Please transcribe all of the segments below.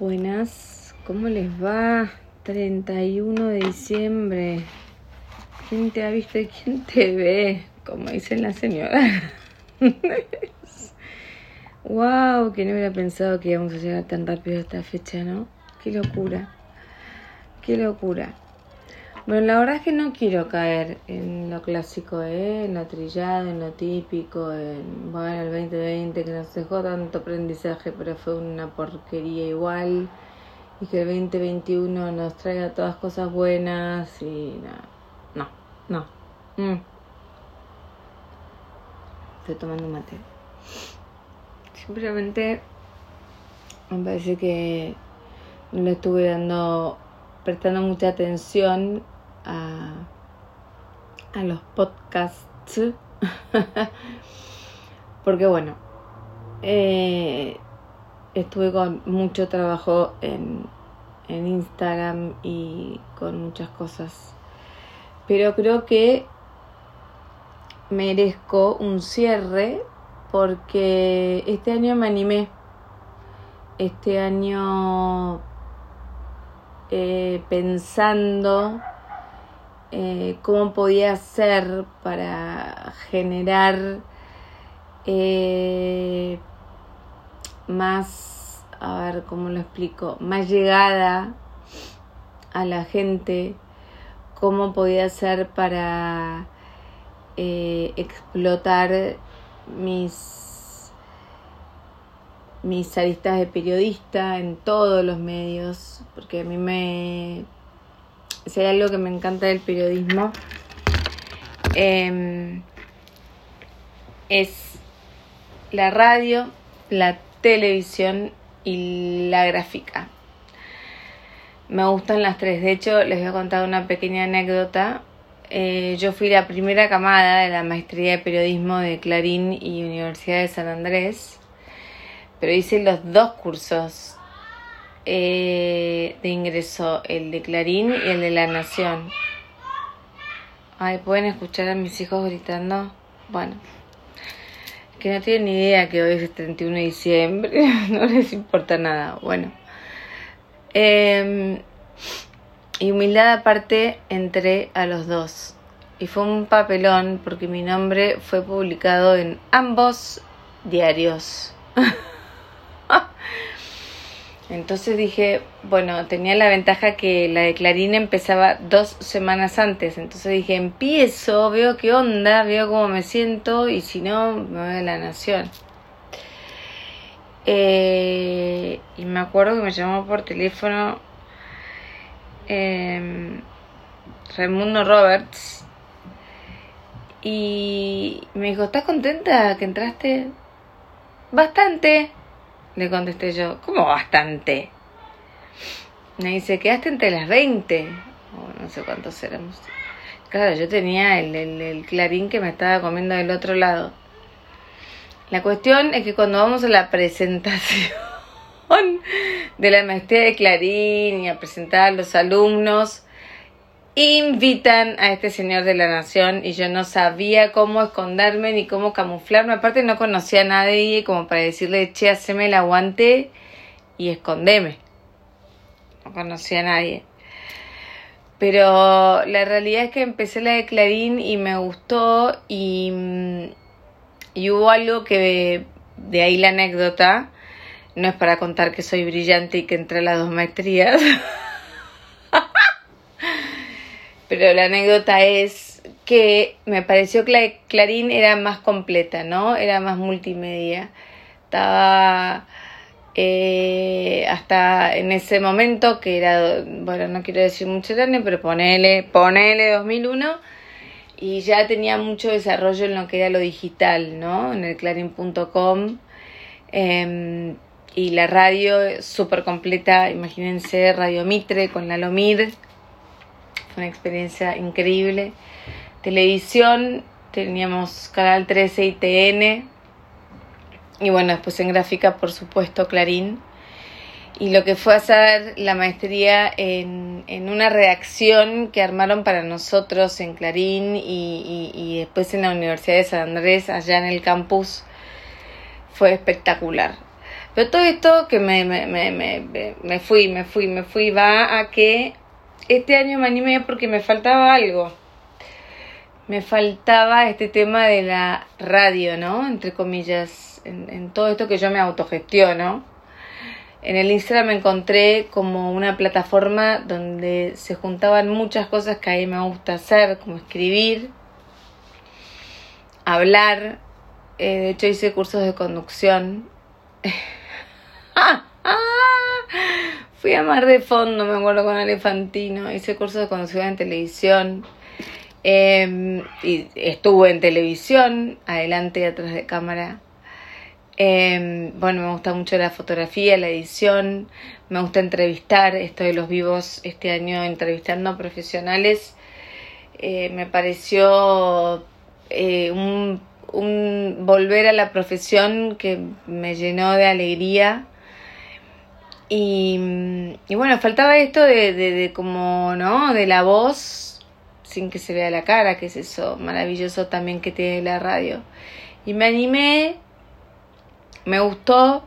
Buenas, ¿cómo les va? 31 de diciembre. ¿Quién te ha visto y quién te ve? Como dicen las señoras. wow, que no hubiera pensado que íbamos a llegar tan rápido a esta fecha, ¿no? Qué locura. Qué locura. Bueno, la verdad es que no quiero caer en lo clásico, ¿eh? en lo trillado, en lo típico, en bueno, el 2020 que nos dejó tanto aprendizaje, pero fue una porquería igual, y que el 2021 nos traiga todas cosas buenas y no, no, no. Mm. Estoy tomando mate. Simplemente me parece que no estuve dando, prestando mucha atención a, a los podcasts. Porque bueno, eh, estuve con mucho trabajo en, en Instagram y con muchas cosas. Pero creo que merezco un cierre porque este año me animé. Este año eh, pensando eh, cómo podía hacer para generar eh, más, a ver cómo lo explico, más llegada a la gente, cómo podía hacer para eh, explotar mis mis aristas de periodista en todos los medios, porque a mí me si hay algo que me encanta del periodismo, em, es la radio, la televisión y la gráfica. Me gustan las tres. De hecho, les voy a contar una pequeña anécdota. Eh, yo fui la primera camada de la maestría de periodismo de Clarín y Universidad de San Andrés, pero hice los dos cursos eh, de ingreso, el de Clarín y el de La Nación. Ay, ¿pueden escuchar a mis hijos gritando? Bueno, que no tienen ni idea que hoy es el 31 de diciembre, no les importa nada. Bueno, eh, y humildad aparte entré a los dos. Y fue un papelón porque mi nombre fue publicado en ambos diarios. Entonces dije, bueno, tenía la ventaja que la de Clarín empezaba dos semanas antes. Entonces dije, empiezo, veo qué onda, veo cómo me siento y si no, me voy a la Nación. Eh, y me acuerdo que me llamó por teléfono eh, Raimundo Roberts y me dijo, ¿estás contenta que entraste? Bastante. Le contesté yo, ¿cómo bastante? Me dice, quedaste entre las 20. O no sé cuántos éramos. Claro, yo tenía el, el, el, clarín que me estaba comiendo del otro lado. La cuestión es que cuando vamos a la presentación de la maestría de Clarín y a presentar a los alumnos, invitan a este señor de la nación y yo no sabía cómo esconderme ni cómo camuflarme. Aparte no conocía a nadie como para decirle, che, haceme el aguante y escondeme. No conocía a nadie. Pero la realidad es que empecé la de Clarín y me gustó y, y hubo algo que de ahí la anécdota. No es para contar que soy brillante y que entré a las dos maestrías. pero la anécdota es que me pareció que Clarín era más completa, ¿no? Era más multimedia. Estaba eh, hasta en ese momento, que era, bueno, no quiero decir mucho años, pero ponele, ponele 2001, y ya tenía mucho desarrollo en lo que era lo digital, ¿no? En el clarín.com. Eh, y la radio súper completa, imagínense, Radio Mitre con la Lomir, fue una experiencia increíble. Televisión, teníamos Canal 13 y TN. Y bueno, después en gráfica, por supuesto, Clarín. Y lo que fue hacer la maestría en, en una reacción que armaron para nosotros en Clarín y, y, después en la Universidad de San Andrés, allá en el campus, fue espectacular. Pero todo esto que me, me, me, me fui, me fui, me fui, va a que este año me animé porque me faltaba algo. Me faltaba este tema de la radio, ¿no? Entre comillas, en, todo esto que yo me autogestiono. En el Instagram me encontré como una plataforma donde se juntaban muchas cosas que a mí me gusta hacer, como escribir, hablar. Eh, de hecho hice cursos de conducción. Fui a Mar de Fondo, me acuerdo con Elefantino. Hice cursos de conducción en televisión. Em, y estuve en televisión, adelante y atrás de cámara. Eh, bueno, me gusta mucho la fotografía, la edición, me gusta entrevistar, estoy los vivos este año entrevistando a profesionales. Eh, me pareció eh, un, volver a la profesión que me llenó de alegría. Y, bueno, faltaba esto de, de, como, ¿no? De la voz sin que se vea la cara, que es eso maravilloso también que tiene la radio. Y me animé me gustó.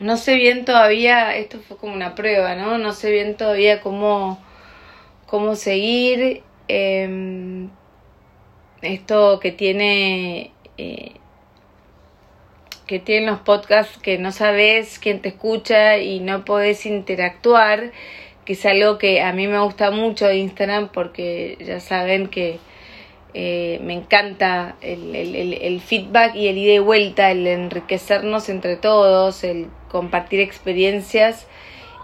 No sé bien todavía, esto fue como una prueba, ¿no? No sé bien todavía cómo, cómo seguir. Eh, esto que tiene... Eh, que tienen los podcasts que no sabes quién te escucha y no podés interactuar, que es algo que a mí me gusta mucho de Instagram porque ya saben que eh, me encanta el, el, el, feedback y el ida y vuelta, el enriquecernos entre todos, el compartir experiencias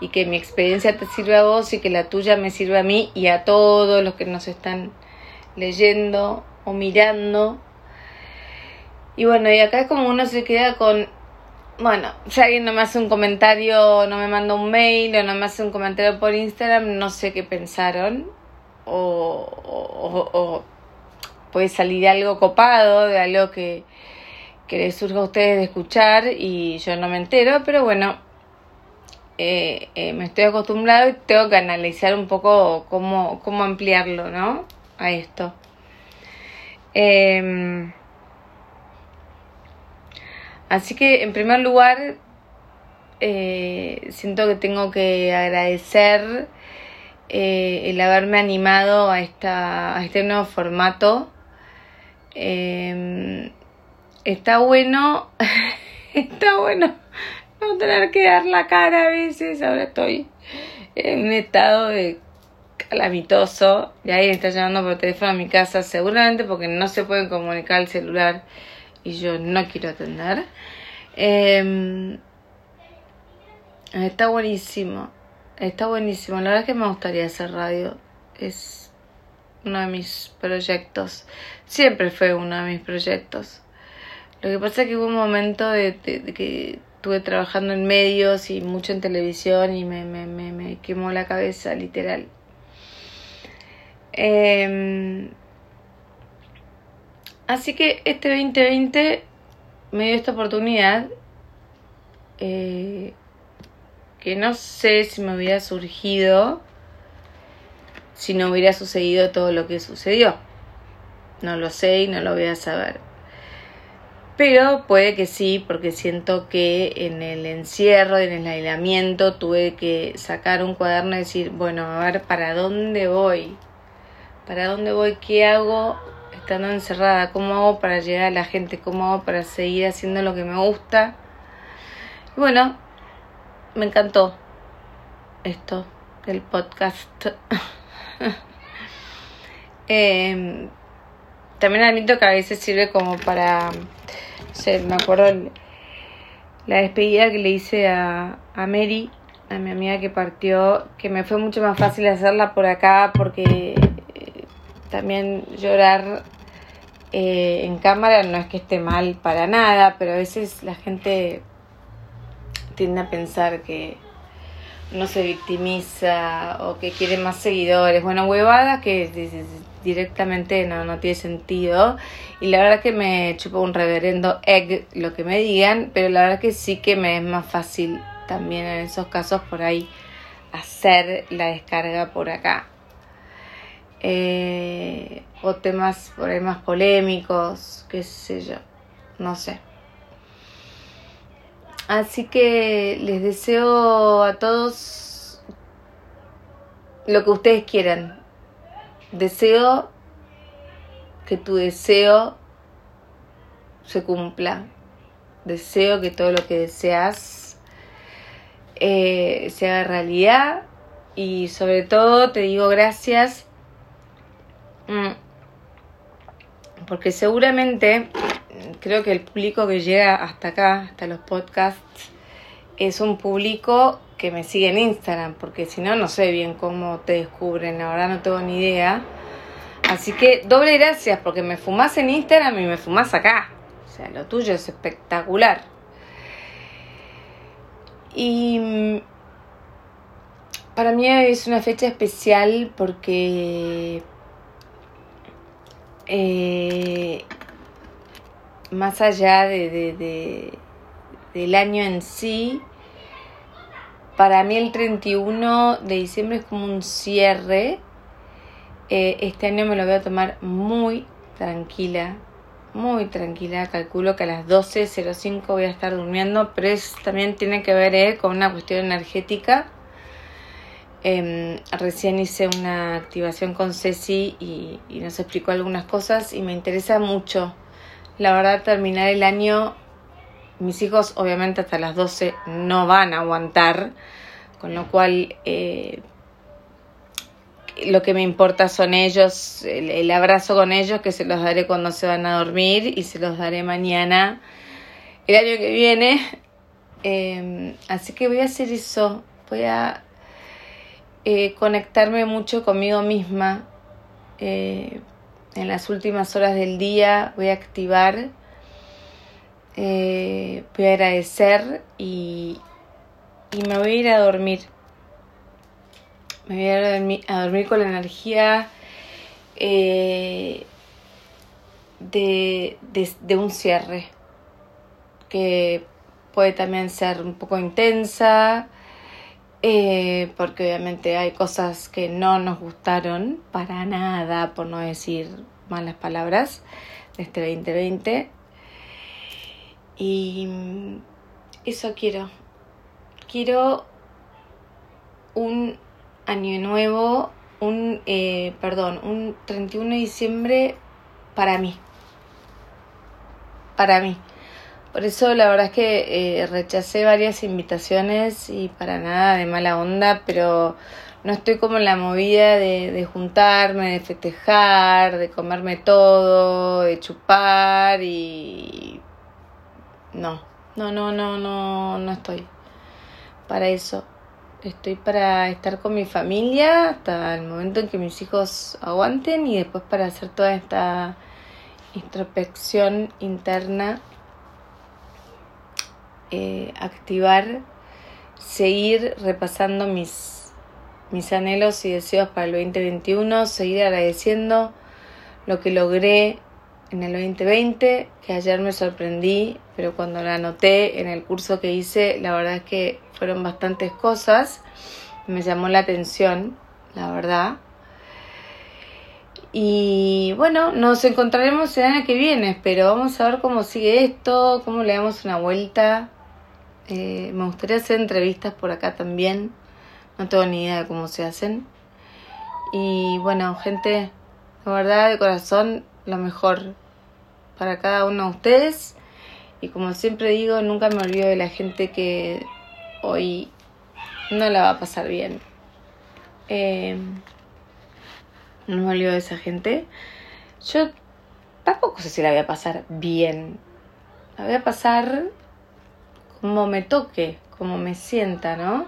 y que mi experiencia te sirva a vos y que la tuya me sirva a mí y a todos los que nos están leyendo o mirando. Y bueno, y acá es como uno se queda con, bueno, si alguien no me hace un comentario, no me manda un mail o no me hace un comentario por Instagram, no sé qué pensaron. O, o, o, puede salir algo copado, de algo que, que les surja a ustedes de escuchar y yo no me entero, pero bueno, eh, eh, me estoy acostumbrado y tengo que analizar un poco cómo, cómo ampliarlo, ¿no? A esto. Eh, así que en primer lugar, eh, siento que tengo que agradecer eh, el haberme animado a, esta, a este nuevo formato eh, está bueno, está bueno no tener que dar la cara a veces. Ahora estoy en un estado de calamitoso. Y alguien está llamando por teléfono a mi casa, seguramente porque no se pueden comunicar el celular y yo no quiero atender. Eh, está buenísimo, está buenísimo. La verdad es que me gustaría hacer radio. Es uno de mis proyectos. Siempre fue uno de mis proyectos. Lo que pasa es que hubo un momento de, que estuve trabajando en medios y mucho en televisión y me, me, me, me quemó la cabeza, literal. Eh, así que este 2020 me dio esta oportunidad eh, que no sé si me hubiera surgido si no hubiera sucedido todo lo que sucedió. No lo sé y no lo voy a saber. Pero puede que sí, porque siento que en el encierro, en el aislamiento, tuve que sacar un cuaderno y decir, bueno, a ver, ¿para dónde voy? ¿Para dónde voy? ¿Qué hago estando encerrada? ¿Cómo hago para llegar a la gente? ¿Cómo hago para seguir haciendo lo que me gusta? Bueno, me encantó esto, el podcast. eh, también admito que a veces sirve como para, no sé, me acuerdo la despedida que le hice a, a Mary, a mi amiga que partió, que me fue mucho más fácil hacerla por acá porque eh, también llorar eh, en cámara no es que esté mal para nada, pero a veces la gente tiende a pensar que no se victimiza o que quiere más seguidores. Bueno, huevadas que directamente no, no tiene sentido. Y la verdad que me chupo un reverendo egg lo que me digan, pero la verdad que sí que me es más fácil también en esos casos por ahí hacer la descarga por acá. Eh, o temas por ahí más polémicos, qué sé yo, no sé. Así que les deseo a todos lo que ustedes quieran. Deseo que tu deseo se cumpla. Deseo que todo lo que deseas eh, se haga realidad. Y sobre todo te digo gracias. Mm, porque seguramente creo que el público que llega hasta acá, hasta los podcasts, es un público que me sigue en Instagram, porque si no, no sé bien cómo te descubren, la verdad no tengo ni idea. Así que doble gracias, porque me fumás en Instagram y me fumás acá. O sea, lo tuyo es espectacular. Y mm, para mí es una fecha especial porque eh, más allá de, del año en sí, para mí el 31 de diciembre es como un cierre. Eh, este año me lo voy a tomar muy tranquila, muy tranquila. Calculo que a las 12.05 voy a estar durmiendo, pero también tiene que ver eh, con una cuestión energética. Em, recién hice una activación con Ceci y, nos explicó algunas cosas y me interesa mucho la verdad, terminar el año, mis hijos obviamente hasta las 12 no van a aguantar, con lo cual eh, lo que me importa son ellos, el, abrazo con ellos, que se los daré cuando se van a dormir y se los daré mañana, el año que viene. Em, así que voy a hacer eso, voy a eh, conectarme mucho conmigo misma. Eh, en las últimas horas del día voy a activar, eh, voy a agradecer y, y, me voy a ir a dormir. Me voy a ir a dormir, a dormir con la energía de, de un cierre, que puede también ser un poco intensa, eh, porque obviamente hay cosas que no nos gustaron para nada, por no decir malas palabras, de este 2020. Y eso quiero. Quiero un año nuevo, un, eh, perdón, un 31 de diciembre para mí. Para mí. Por eso la verdad es que eh, rechacé varias invitaciones y para nada de mala onda, pero no estoy como en la movida de, de juntarme, de festejar, de comerme todo, de chupar y... No, no, no, no, no, no estoy para eso. Estoy para estar con mi familia hasta el momento en que mis hijos aguanten y después para hacer toda esta introspección interna eh, activar, seguir repasando mis, mis anhelos y deseos para el 2021, seguir agradeciendo lo que logré en el 2020, que ayer me sorprendí, pero cuando la anoté en el curso que hice, la verdad es que fueron bastantes cosas, me llamó la atención, la verdad. Y bueno, nos encontraremos el año que viene, pero vamos a ver cómo sigue esto, cómo le damos una vuelta. Eh, me gustaría hacer entrevistas por acá también. No tengo ni idea de cómo se hacen. Y bueno, gente, la verdad de corazón, lo mejor para cada uno de ustedes. Y como siempre digo, nunca me olvido de la gente que hoy no la va a pasar bien. Eh, no me olvido de esa gente. Yo tampoco sé si la voy a pasar bien. La voy a pasar como me toque, como me sienta, ¿no?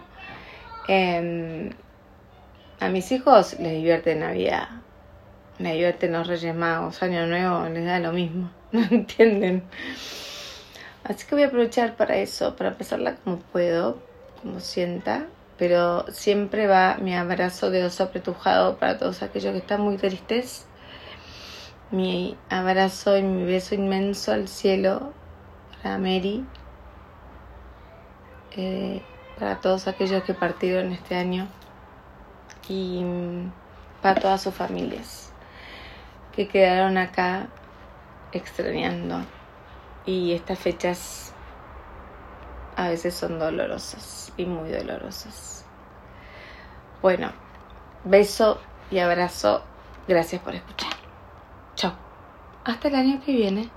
Em, a mis hijos les divierte Navidad, les divierte los Reyes Magos, Año Nuevo, les da lo mismo, ¿no entienden? Así que voy a aprovechar para eso, para pasarla como puedo, como sienta, pero siempre va mi abrazo de oso apretujado para todos aquellos que están muy tristes, mi abrazo y mi beso inmenso al cielo para Mary, eh, para todos aquellos que partieron este año y para todas sus familias que quedaron acá extrañando y estas fechas a veces son dolorosas y muy dolorosas. Bueno, beso y abrazo. Gracias por escuchar. Chao. Hasta el año que viene.